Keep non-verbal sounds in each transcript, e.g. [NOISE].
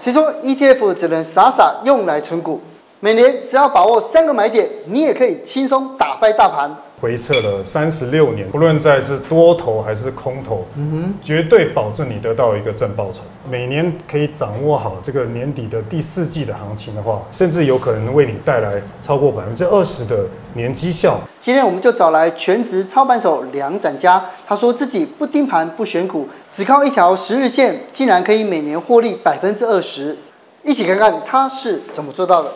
谁说 ETF 只能傻傻用来存股？每年只要把握三个买点，你也可以轻松打败大盘。回撤了三十六年，不论在是多头还是空头，嗯哼，绝对保证你得到一个正报酬。每年可以掌握好这个年底的第四季的行情的话，甚至有可能为你带来超过百分之二十的年绩效。今天我们就找来全职操盘手梁展家，他说自己不盯盘不选股，只靠一条十日线，竟然可以每年获利百分之二十。一起看看他是怎么做到的。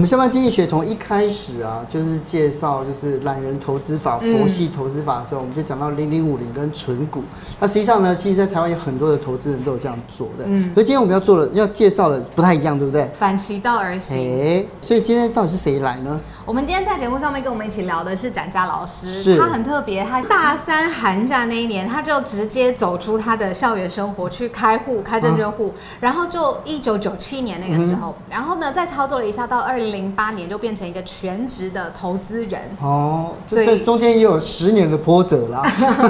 我们下班经济学从一开始啊，就是介绍就是懒人投资法、佛系投资法的时候，嗯、我们就讲到零零五零跟存股。那实际上呢，其实，在台湾有很多的投资人都有这样做的。嗯。所以今天我们要做的、要介绍的不太一样，对不对？反其道而行。哎，所以今天到底是谁来呢？我们今天在节目上面跟我们一起聊的是展家老师，是他很特别，他大三寒假那一年，他就直接走出他的校园生活去开户、开证券户，啊、然后就一九九七年那个时候，嗯、然后呢再操作了一下，到二零零八年就变成一个全职的投资人。哦，所以中间也有十年的波折啦，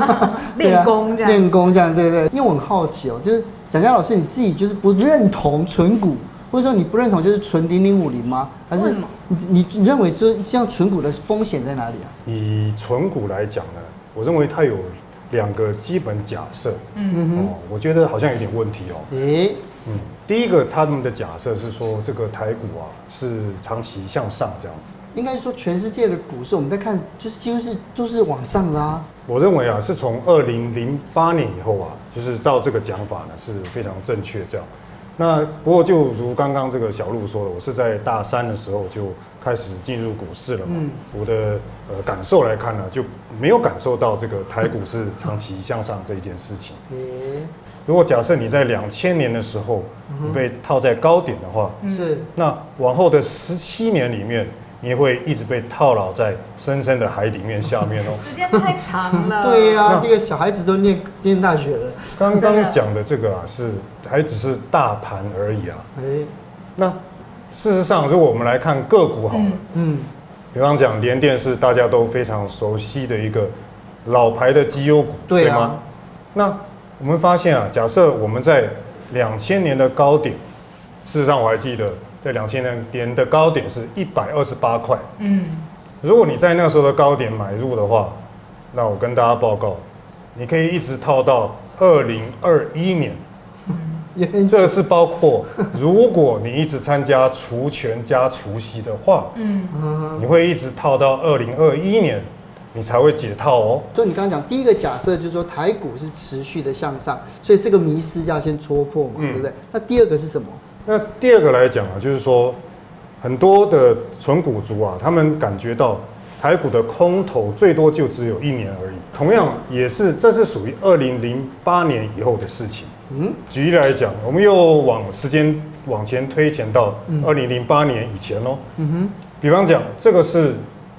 [LAUGHS] 练功这样，练功这样，对不对？因为我很好奇哦，就是展家老师你自己就是不认同存股。或者说你不认同就是存零零五零吗？还是你你你认为这这样存股的风险在哪里啊？以存股来讲呢，我认为它有两个基本假设。嗯嗯哦，我觉得好像有点问题哦。诶、欸，嗯，第一个他们的假设是说这个台股啊是长期向上这样子。应该说全世界的股市我们在看就是几乎是都是往上啦、啊。我认为啊是从二零零八年以后啊，就是照这个讲法呢是非常正确这样。那不过就如刚刚这个小路说的，我是在大三的时候就开始进入股市了嘛。嗯、我的呃感受来看呢，就没有感受到这个台股是长期向上这一件事情。嗯、如果假设你在两千年的时候你被套在高点的话，是、嗯、那往后的十七年里面。你会一直被套牢在深深的海底面下面哦。[LAUGHS] 时间太长了。[LAUGHS] 对呀、啊，这个小孩子都念念大学了。刚刚讲的这个啊，是还只是大盘而已啊。哎，那事实上，如果我们来看个股好了，嗯，比方讲联电是大家都非常熟悉的一个老牌的绩优股，对，啊、对吗？那我们发现啊，假设我们在两千年的高点，事实上我还记得。在两千年的高点是一百二十八块。嗯，如果你在那个时候的高点买入的话，那我跟大家报告，你可以一直套到二零二一年。嗯，这是包括如果你一直参加除权加除息的话，嗯，你会一直套到二零二一年，你才会解套哦。所以你刚刚讲第一个假设就是说台股是持续的向上，所以这个迷失要先戳破嘛，对不对？那第二个是什么？那第二个来讲啊，就是说，很多的纯股族啊，他们感觉到台股的空头最多就只有一年而已。同样也是，这是属于二零零八年以后的事情。嗯，举例来讲，我们又往时间往前推前到二零零八年以前喽。嗯哼，比方讲，这个是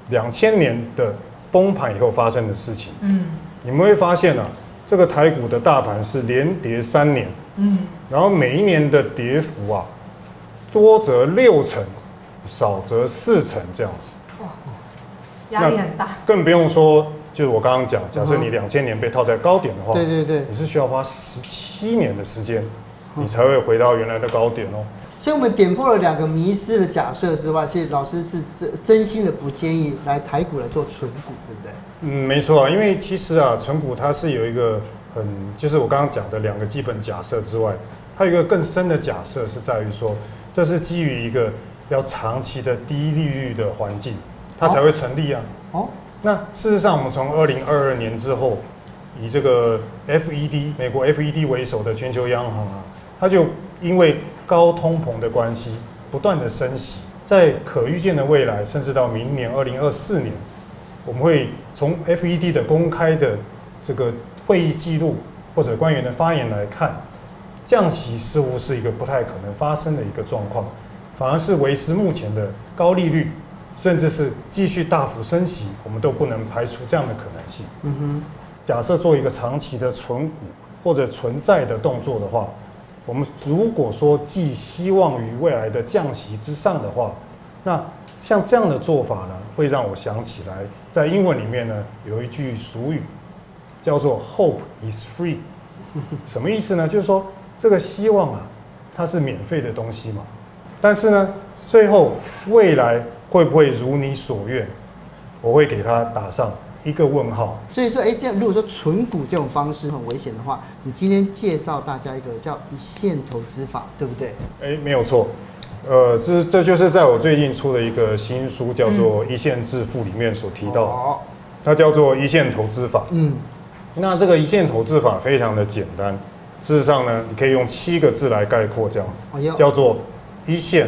两千年的崩盘以后发生的事情。嗯，你们会发现啊，这个台股的大盘是连跌三年。嗯，然后每一年的跌幅啊，多则六成，少则四成这样子。哇，压力很大。更不用说，就是我刚刚讲，假设你两千年被套在高点的话，对对对，你是需要花十七年的时间，你才会回到原来的高点哦。所以，我们点破了两个迷失的假设之外，其实老师是真真心的不建议来台股来做存股，对不对？嗯，没错啊，因为其实啊，存股它是有一个。很，就是我刚刚讲的两个基本假设之外，它有一个更深的假设是在于说，这是基于一个要长期的低利率的环境，它才会成立啊。哦，那事实上，我们从二零二二年之后，以这个 FED 美国 FED 为首的全球央行啊，它就因为高通膨的关系，不断的升息，在可预见的未来，甚至到明年二零二四年，我们会从 FED 的公开的这个。会议记录或者官员的发言来看，降息似乎是一个不太可能发生的一个状况，反而是维持目前的高利率，甚至是继续大幅升息，我们都不能排除这样的可能性。嗯哼，假设做一个长期的存股或者存债的动作的话，我们如果说寄希望于未来的降息之上的话，那像这样的做法呢，会让我想起来，在英文里面呢有一句俗语。叫做 Hope is free，什么意思呢？就是说这个希望啊，它是免费的东西嘛。但是呢，最后未来会不会如你所愿？我会给他打上一个问号。所以说，哎，这样如果说存股这种方式很危险的话，你今天介绍大家一个叫一线投资法，对不对？哎，没有错。呃，这这就是在我最近出的一个新书，叫做《一线致富》里面所提到的，嗯、它叫做一线投资法。嗯，那这个一线投资法非常的简单，事实上呢，你可以用七个字来概括，这样子，哎、叫做一线、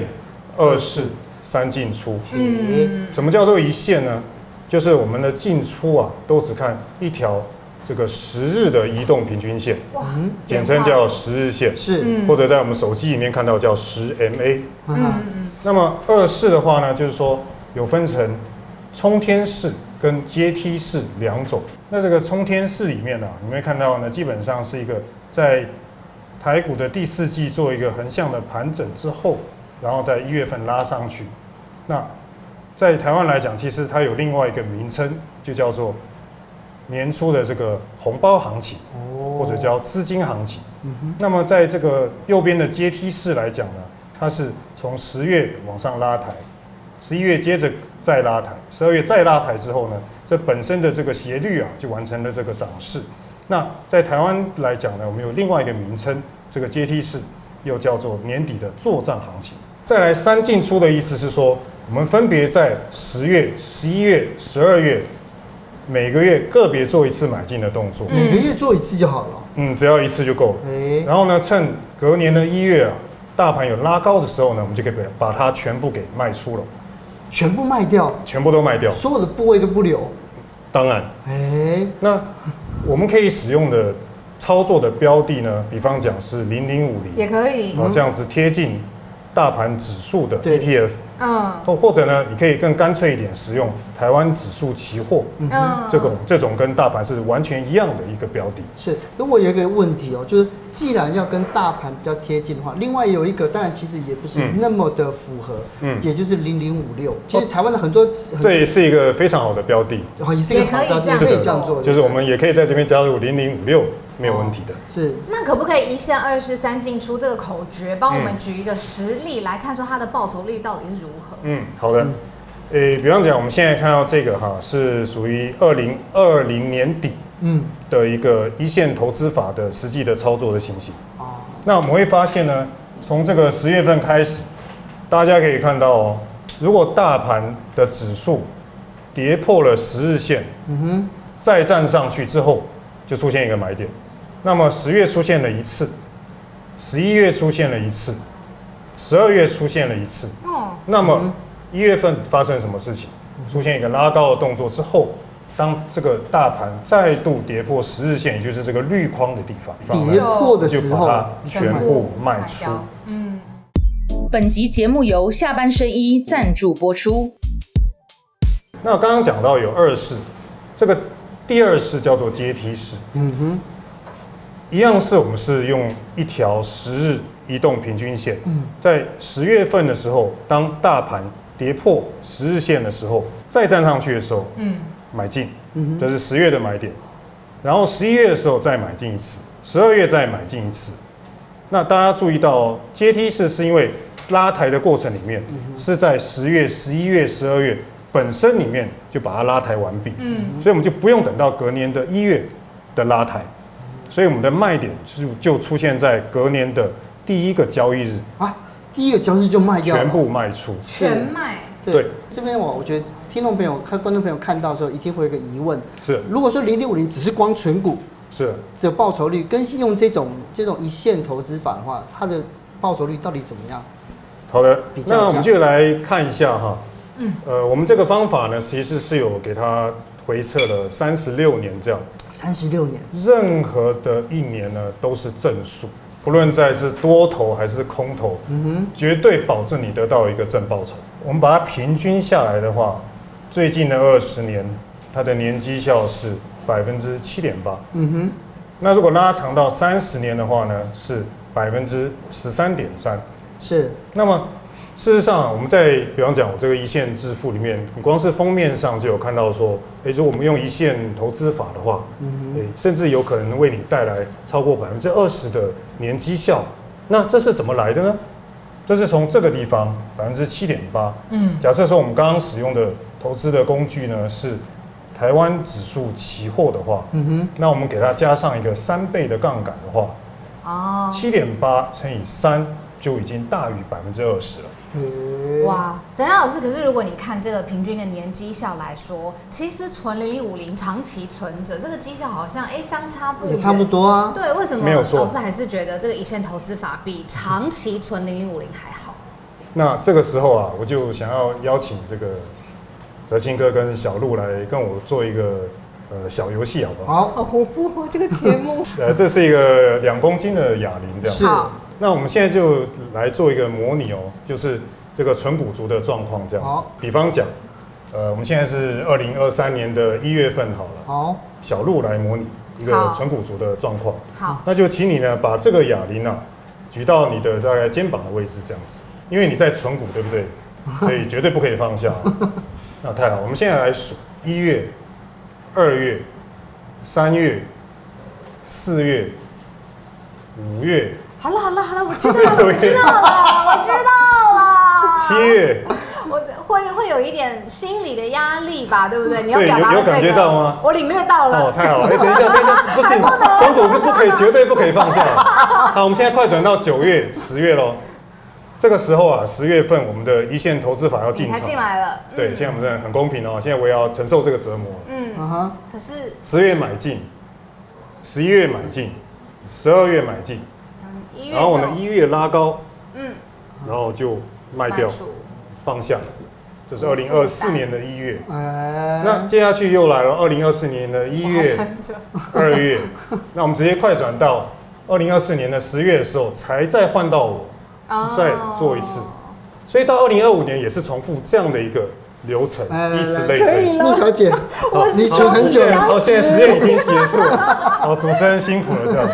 二式、三进出。嗯，什么叫做一线呢？就是我们的进出啊，都只看一条。这个十日的移动平均线，哇，简称叫十日线，是，或者在我们手机里面看到叫十 MA。嗯嗯。那么二式的话呢，就是说有分成冲天式跟阶梯式两种。那这个冲天式里面呢，你会看到呢，基本上是一个在台股的第四季做一个横向的盘整之后，然后在一月份拉上去。那在台湾来讲，其实它有另外一个名称，就叫做。年初的这个红包行情，或者叫资金行情。那么在这个右边的阶梯式来讲呢，它是从十月往上拉抬，十一月接着再拉抬，十二月再拉抬之后呢，这本身的这个斜率啊，就完成了这个涨势。那在台湾来讲呢，我们有另外一个名称，这个阶梯式又叫做年底的作战行情。再来三进出的意思是说，我们分别在十月、十一月、十二月。每个月个别做一次买进的动作，每个月做一次就好了。嗯，只要一次就够了。欸、然后呢，趁隔年的一月啊，大盘有拉高的时候呢，我们就可以把它全部给卖出了，全部卖掉，全部都卖掉，所有的部位都不留。当然，哎、欸，那我们可以使用的操作的标的呢，比方讲是零零五零，也可以，哦，这样子贴近大盘指数的 ETF。嗯，或或者呢，你可以更干脆一点，使用台湾指数期货，嗯，这种这种跟大盘是完全一样的一个标的。是，如果有一个问题哦，就是既然要跟大盘比较贴近的话，另外有一个，当然其实也不是那么的符合，嗯，也就是零零五六，其实台湾的很多，这也是一个非常好的标的，也是一个好标的，可以这样做，就是我们也可以在这边加入零零五六。没有问题的，是。那可不可以一线、二十、三进出这个口诀，帮我们举一个实例来看，说它的报酬率到底是如何？嗯，好的。诶、嗯，比方讲，我们现在看到这个哈，是属于二零二零年底嗯的一个一线投资法的实际的操作的情形。哦。那我们会发现呢，从这个十月份开始，大家可以看到哦，如果大盘的指数跌破了十日线，嗯哼，再站上去之后，就出现一个买点。那么十月出现了一次，十一月出现了一次，十二月出现了一次。哦。那么一月份发生什么事情？出现一个拉高的动作之后，当这个大盘再度跌破十日线，也就是这个绿框的地方，跌破的时候，就把它全部卖出。嗯。本集节目由下半身衣赞助播出。那我刚刚讲到有二式，这个第二式叫做阶梯式。嗯哼。一样是我们是用一条十日移动平均线，在十月份的时候，当大盘跌破十日线的时候，再站上去的时候，嗯，买进，这是十月的买点，然后十一月的时候再买进一次，十二月再买进一次。那大家注意到阶梯式是因为拉抬的过程里面是在十月、十一月、十二月本身里面就把它拉抬完毕，嗯，所以我们就不用等到隔年的一月的拉抬。所以我们的卖点就就出现在隔年的第一个交易日啊，第一个交易日就卖掉，全部卖出，全卖。对，这边我我觉得听众朋友、看观众朋友看到的时候，一定会有个疑问：是。如果说零零五零只是光存股，是。的报酬率跟用这种这种一线投资法的话，它的报酬率到底怎么样？好的，那我们就来看一下哈，嗯，呃，我们这个方法呢，其实是有给它。回测了三十六年，这样。三十六年，任何的一年呢都是正数，不论在是多头还是空头，嗯哼，绝对保证你得到一个正报酬。我们把它平均下来的话，最近的二十年，它的年绩效是百分之七点八，嗯哼，那如果拉长到三十年的话呢，是百分之十三点三，是。那么事实上，我们在比方讲我这个一线致富里面，你光是封面上就有看到说，哎，如果我们用一线投资法的话，嗯哼，甚至有可能为你带来超过百分之二十的年绩效。那这是怎么来的呢？这是从这个地方百分之七点八。嗯，假设说我们刚刚使用的投资的工具呢是台湾指数期货的话，嗯哼，那我们给它加上一个三倍的杠杆的话，哦，七点八乘以三就已经大于百分之二十了。哇，展家老师，可是如果你看这个平均的年绩效来说，其实存零零五零长期存着，这个绩效好像哎相差不，也差不多啊。对，为什么老师还是觉得这个一线投资法比长期存零零五零还好？[LAUGHS] 那这个时候啊，我就想要邀请这个哲清哥跟小鹿来跟我做一个呃小游戏，好不好？好，好活泼哦，这个节目。[LAUGHS] 呃，这是一个两公斤的哑铃，这样是。那我们现在就来做一个模拟哦，就是这个纯股族的状况这样子。好，比方讲，呃，我们现在是二零二三年的一月份好了。好，小鹿来模拟一个纯股族的状况。好，那就请你呢把这个哑铃啊举到你的大概肩膀的位置这样子，因为你在纯股对不对？[LAUGHS] 所以绝对不可以放下。[LAUGHS] 那太好，我们现在来数一月、二月、三月、四月、五月。好了好了好了，我知道了，[LAUGHS] 我知道了，我知道了。[LAUGHS] 七月，我会会有一点心理的压力吧，对不对？你要表达这个，有感觉到吗？我领略到了。哦，太好了！哎，等一下，[LAUGHS] 等一下，不行，双股是不可以，绝对不可以放下。好，我们现在快转到九月、十月喽。这个时候啊，十月份我们的一线投资法要进场，进来了。对，现在我们很公平哦。现在我也要承受这个折磨。嗯啊可是十月买进，十一月买进，十二月买进。然后我们一月拉高，嗯，然后就卖掉，放下，这是二零二四年的一月。那接下去又来了二零二四年的一月、二月，[LAUGHS] 那我们直接快转到二零二四年的十月的时候，才再换到我，再做一次。所以到二零二五年也是重复这样的一个流程，以此类推。陆小姐，好，你存很久，好，现在时间已经结束了，好，主持人辛苦了，这样。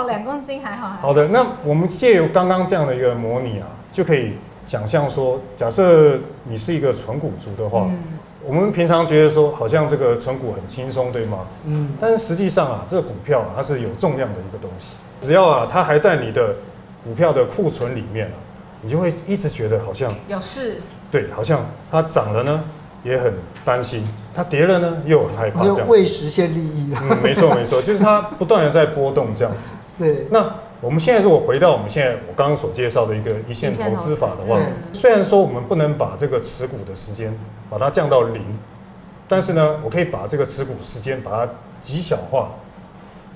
还好两公斤还好，好。的，那我们借由刚刚这样的一个模拟啊，就可以想象说，假设你是一个纯股族的话，嗯、我们平常觉得说好像这个存股很轻松，对吗？嗯。但是实际上啊，这个股票啊，它是有重量的一个东西。只要啊，它还在你的股票的库存里面啊，你就会一直觉得好像有事。对，好像它涨了呢，也很担心；它跌了呢，又很害怕。这样未实现利益啊。嗯，没错没错，就是它不断的在波动这样子。对。那我们现在如果回到我们现在我刚刚所介绍的一个一线投资法的话，虽然说我们不能把这个持股的时间把它降到零，但是呢，我可以把这个持股时间把它极小化，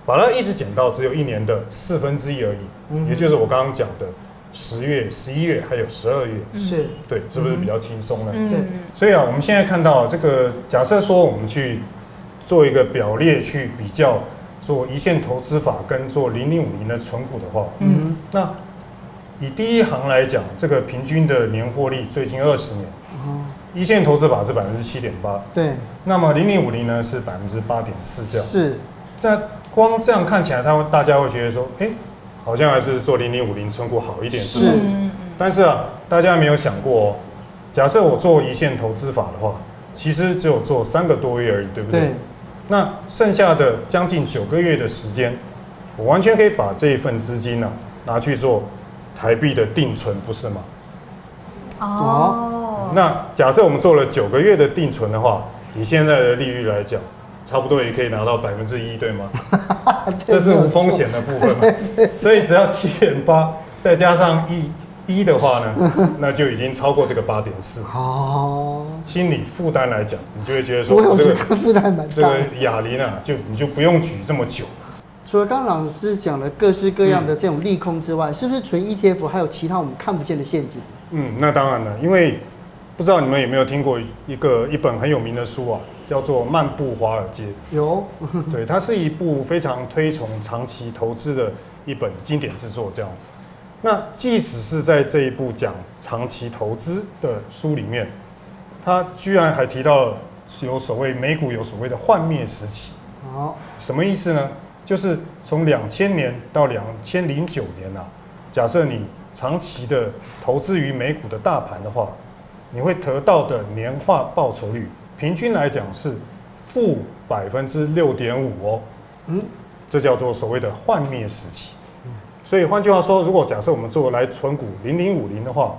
把它一直减到只有一年的四分之一而已。嗯。也就是我刚刚讲的。十月、十一月还有十二月，是对，是不是比较轻松呢？嗯，所以啊，我们现在看到这个，假设说我们去做一个表列去比较，做一线投资法跟做零零五零的存股的话，嗯，那以第一行来讲，这个平均的年获利最近二十年，嗯，一线投资法是百分之七点八，对，那么零零五零呢是百分之八点四这样，是，在光这样看起来，他们大家会觉得说，哎。好像还是做零零五零存股好一点，是。但是啊，大家没有想过哦，假设我做一线投资法的话，其实只有做三个多月而已，对不对？对。那剩下的将近九个月的时间，我完全可以把这一份资金呢、啊、拿去做台币的定存，不是吗？哦。那假设我们做了九个月的定存的话，以现在的利率来讲。差不多也可以拿到百分之一，对吗？[LAUGHS] 这是无风险的部分嘛。所以只要七点八再加上一一的话呢，[LAUGHS] 那就已经超过这个八点四。哦，心理负担来讲，你就会觉得说，这个负担蛮大。这个哑铃啊，就你就不用举这么久。除了刚刚老师讲的各式各样的这种利空之外，是不是纯 ETF 还有其他我们看不见的陷阱？嗯，那当然了，因为不知道你们有没有听过一个一本很有名的书啊。叫做《漫步华尔街》，有，对，它是一部非常推崇长期投资的一本经典之作，这样子。那即使是在这一部讲长期投资的书里面，他居然还提到了有所谓美股有所谓的幻灭时期。好，什么意思呢？就是从两千年到两千零九年啊，假设你长期的投资于美股的大盘的话，你会得到的年化报酬率，平均来讲是负百分之六点五哦。嗯，这叫做所谓的幻灭时期。所以换句话说，如果假设我们做来存股零零五零的话，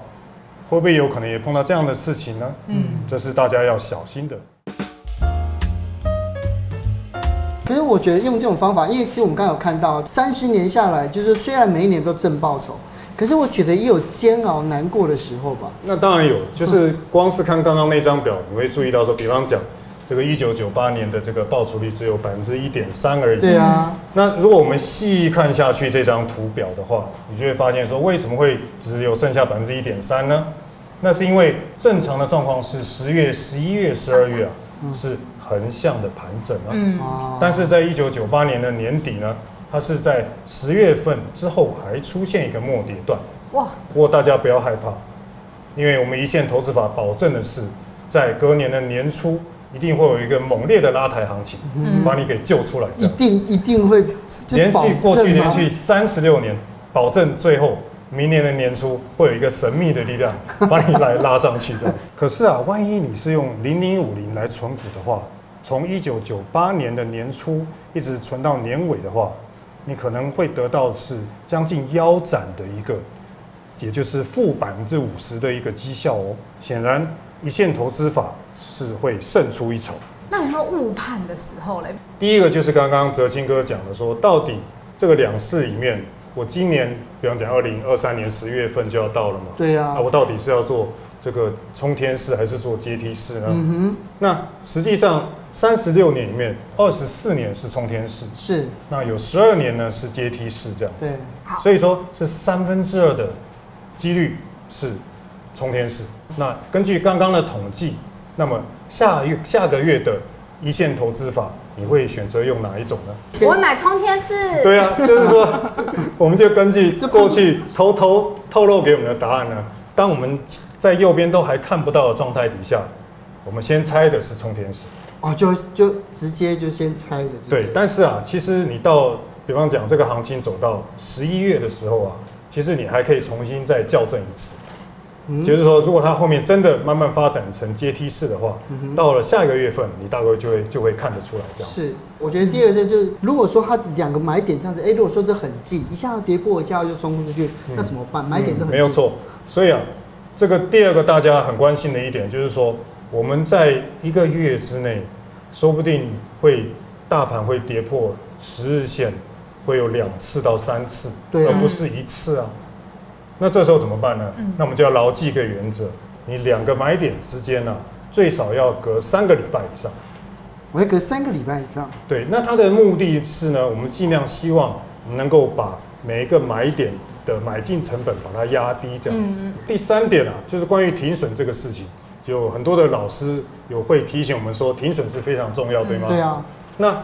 会不会有可能也碰到这样的事情呢？嗯，这是大家要小心的。可是我觉得用这种方法，因为其实我们刚刚有看到，三十年下来，就是虽然每一年都正报酬，可是我觉得也有煎熬难过的时候吧。那当然有，就是光是看刚刚那张表，你会注意到说，比方讲。这个一九九八年的这个报酬率只有百分之一点三而已。对啊。那如果我们细看下去这张图表的话，你就会发现说，为什么会只有剩下百分之一点三呢？那是因为正常的状况是十月、十一月、十二月啊，是横向的盘整啊。嗯。但是在一九九八年的年底呢，它是在十月份之后还出现一个末跌段。哇。不过大家不要害怕，因为我们一线投资法保证的是，在隔年的年初。一定会有一个猛烈的拉抬行情，嗯，把你给救出来。一定一定会连续过去连续三十六年，保证最后明年的年初会有一个神秘的力量把你来拉上去这样子。[LAUGHS] 可是啊，万一你是用零零五零来存股的话，从一九九八年的年初一直存到年尾的话，你可能会得到是将近腰斩的一个，也就是负百分之五十的一个绩效哦。显然。一线投资法是会胜出一筹。那有没有误判的时候嘞？第一个就是刚刚哲清哥讲的，说到底这个两市里面，我今年比方讲二零二三年十月份就要到了嘛？对呀。啊，我到底是要做这个冲天式还是做阶梯式呢？嗯哼。那实际上三十六年里面，二十四年是冲天式，是。那有十二年呢是阶梯式这样子。对。好。所以说是三分之二的几率是。冲天式，那根据刚刚的统计，那么下月下个月的一线投资法，你会选择用哪一种呢？我会买冲天式。对啊，就是说，[LAUGHS] 我们就根据过去偷偷透露给我们的答案呢，当我们在右边都还看不到的状态底下，我们先猜的是冲天式。哦，就就直接就先猜的。对，但是啊，其实你到比方讲这个行情走到十一月的时候啊，其实你还可以重新再校正一次。就是说，如果它后面真的慢慢发展成阶梯式的话，嗯、到了下一个月份，你大概就会就会看得出来这样。是，我觉得第二个就是，如果说它两个买点这样子，哎，如果说这很近，一下子跌破一下就冲出去，那怎么办？买点都很近。没有错。所以啊，这个第二个大家很关心的一点就是说，我们在一个月之内，说不定会大盘会跌破十日线，会有两次到三次，而不是一次啊。那这时候怎么办呢？嗯、那我们就要牢记一个原则：你两个买点之间呢、啊，最少要隔三个礼拜以上。我要隔三个礼拜以上。对，那它的目的是呢，我们尽量希望能够把每一个买点的买进成本把它压低，这样子。嗯、第三点啊，就是关于停损这个事情，有很多的老师有会提醒我们说，停损是非常重要，对吗？对啊。那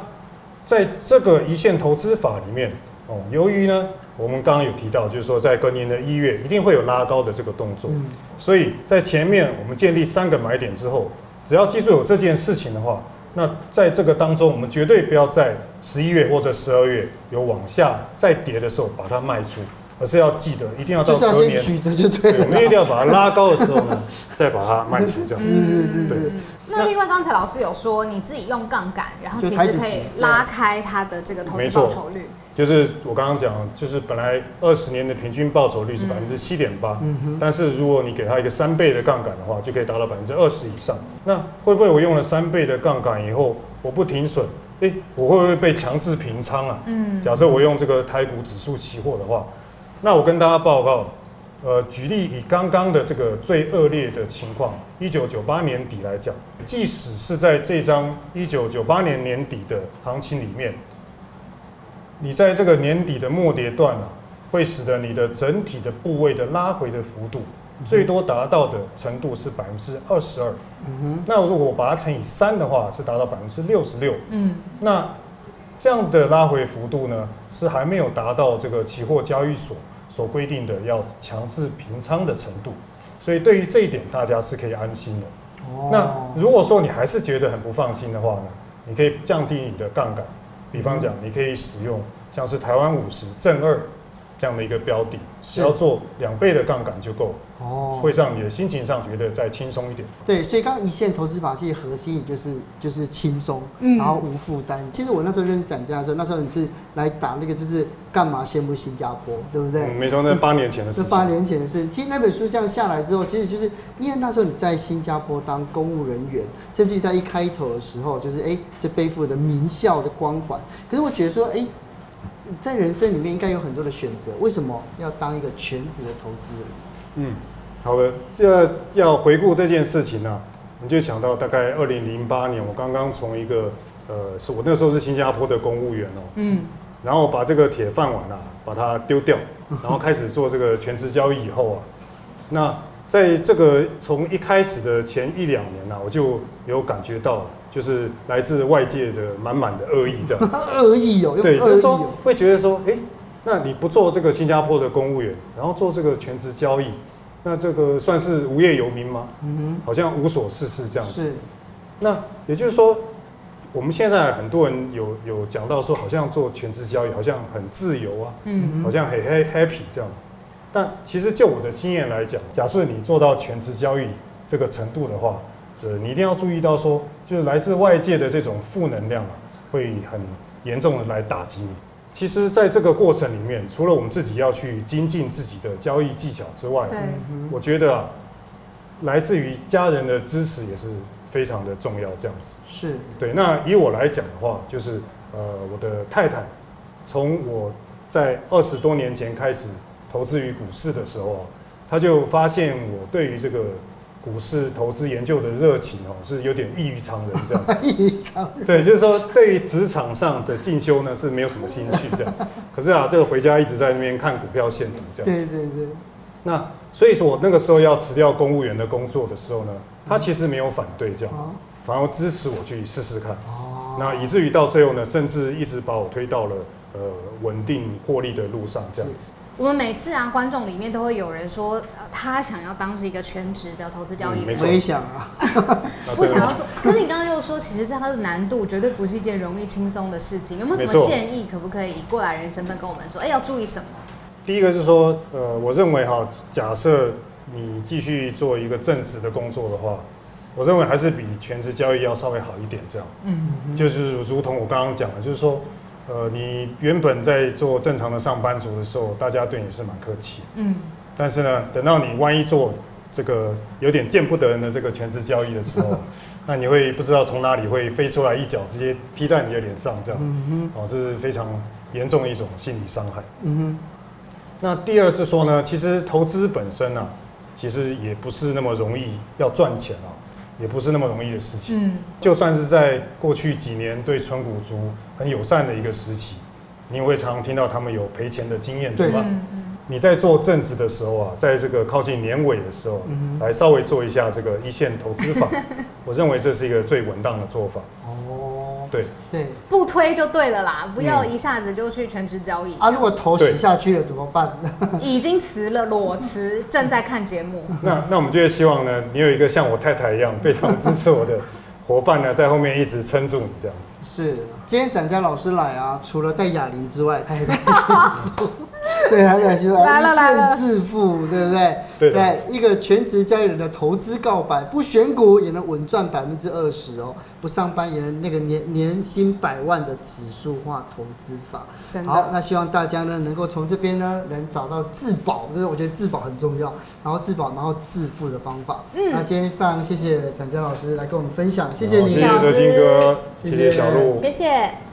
在这个一线投资法里面。哦，由于呢，我们刚刚有提到，就是说在隔年的一月一定会有拉高的这个动作，嗯、所以在前面我们建立三个买点之后，只要记住有这件事情的话，那在这个当中，我们绝对不要在十一月或者十二月有往下再跌的时候把它卖出，而是要记得一定要到隔年，就对了，我们一定要把它拉高的时候呢，再把它卖出，这样子。[LAUGHS] 是是是是。那另外刚才老师有说，你自己用杠杆，然后其实可以拉开它的这个投资报酬率。就是我刚刚讲，就是本来二十年的平均报酬率是百分之七点八，但是如果你给他一个三倍的杠杆的话，就可以达到百分之二十以上。那会不会我用了三倍的杠杆以后，我不停损，诶，我会不会被强制平仓啊？嗯，假设我用这个台股指数期货的话，那我跟大家报告，呃，举例以刚刚的这个最恶劣的情况，一九九八年底来讲，即使是在这张一九九八年年底的行情里面。你在这个年底的末跌段啊，会使得你的整体的部位的拉回的幅度，最多达到的程度是百分之二十二。嗯哼。那如果我把它乘以三的话，是达到百分之六十六。嗯。那这样的拉回幅度呢，是还没有达到这个期货交易所所规定的要强制平仓的程度。所以对于这一点，大家是可以安心的。哦。那如果说你还是觉得很不放心的话呢，你可以降低你的杠杆。比方讲，你可以使用像是台湾五十正二这样的一个标的，只要做两倍的杠杆就够，哦，会让你的心情上觉得再轻松一点。对，所以刚刚一线投资法其实核心就是就是轻松，然后无负担。其实我那时候认识展家的时候，那时候你是来打那个就是干嘛羡慕新加坡，对不对？嗯、没错，那八年前的事。是八年前的事。其实那本书这样下来之后，其实就是因为那时候你在新加坡当公务人员，甚至于在一开头的时候，就是哎，就背负着名校的光环。可是我觉得说，哎。在人生里面应该有很多的选择，为什么要当一个全职的投资人？嗯，好的，这要回顾这件事情呢、啊，你就想到大概二零零八年，我刚刚从一个呃，是我那时候是新加坡的公务员哦，嗯，然后把这个铁饭碗啊，把它丢掉，[LAUGHS] 然后开始做这个全职交易以后啊，那在这个从一开始的前一两年呢、啊，我就有感觉到。就是来自外界的满满的恶意，这样子。[LAUGHS] 恶意哦，对，就是说会觉得说，哎，那你不做这个新加坡的公务员，然后做这个全职交易，那这个算是无业游民吗？嗯哼，好像无所事事这样子。是。那也就是说，我们现在很多人有有讲到说，好像做全职交易好像很自由啊，嗯，好像很 happy 这样。但其实就我的经验来讲，假设你做到全职交易这个程度的话，你一定要注意到，说就是来自外界的这种负能量啊，会很严重的来打击你。其实，在这个过程里面，除了我们自己要去精进自己的交易技巧之外，我觉得啊，来自于家人的支持也是非常的重要。这样子是对。那以我来讲的话，就是呃，我的太太从我在二十多年前开始投资于股市的时候啊，她就发现我对于这个。股市投资研究的热情哦，是有点异于常人这样。[LAUGHS] 异于常人。对，就是说对于职场上的进修呢，是没有什么兴趣这样。[LAUGHS] 可是啊，这个回家一直在那边看股票线图这样。对对对。那所以说我那个时候要辞掉公务员的工作的时候呢，他其实没有反对这样，反而支持我去试试看。哦。那以至于到最后呢，甚至一直把我推到了呃稳定获利的路上这样子。我们每次啊，观众里面都会有人说，呃、他想要当是一个全职的投资交易员。我也想啊，[LAUGHS] 不想要做。可是你刚刚又说，其实它的难度绝对不是一件容易轻松的事情。有没有什么建议？可不可以以过来人身份跟我们说？哎，要注意什么？第一个是说，呃，我认为哈，假设你继续做一个正职的工作的话，我认为还是比全职交易要稍微好一点。这样，嗯，就是如同我刚刚讲的，就是说。呃，你原本在做正常的上班族的时候，大家对你是蛮客气。嗯。但是呢，等到你万一做这个有点见不得人的这个全职交易的时候，[LAUGHS] 那你会不知道从哪里会飞出来一脚，直接踢在你的脸上，这样。嗯哼。哦，这是非常严重的一种心理伤害。嗯哼。那第二是说呢，其实投资本身啊，其实也不是那么容易要赚钱啊。也不是那么容易的事情。嗯，就算是在过去几年对存股族很友善的一个时期，你也会常常听到他们有赔钱的经验，对吧？你在做正职的时候啊，在这个靠近年尾的时候，来稍微做一下这个一线投资法，[LAUGHS] 我认为这是一个最稳当的做法。对对，不推就对了啦，不要一下子就去全职交易。啊，如果头洗下去了怎么办？已经辞了，裸辞，正在看节目。[LAUGHS] 那那我们就会希望呢，你有一个像我太太一样非常支持我的 [LAUGHS] 伙伴呢，在后面一直撑住你这样子。是，今天展家老师来啊，除了带哑铃之外，他也带书。[LAUGHS] 对，还在说来了来了，一线致富，对不对？对，对，一个全职交易人的投资告白，不选股也能稳赚百分之二十哦，不上班也能那个年年薪百万的指数化投资法。好，那希望大家呢能够从这边呢能找到自保，就是我觉得自保很重要，然后自保，然后致富的方法。嗯，那今天非常谢谢展江老师来跟我们分享，谢谢你，谢谢德兴哥，谢谢小鹿，谢谢。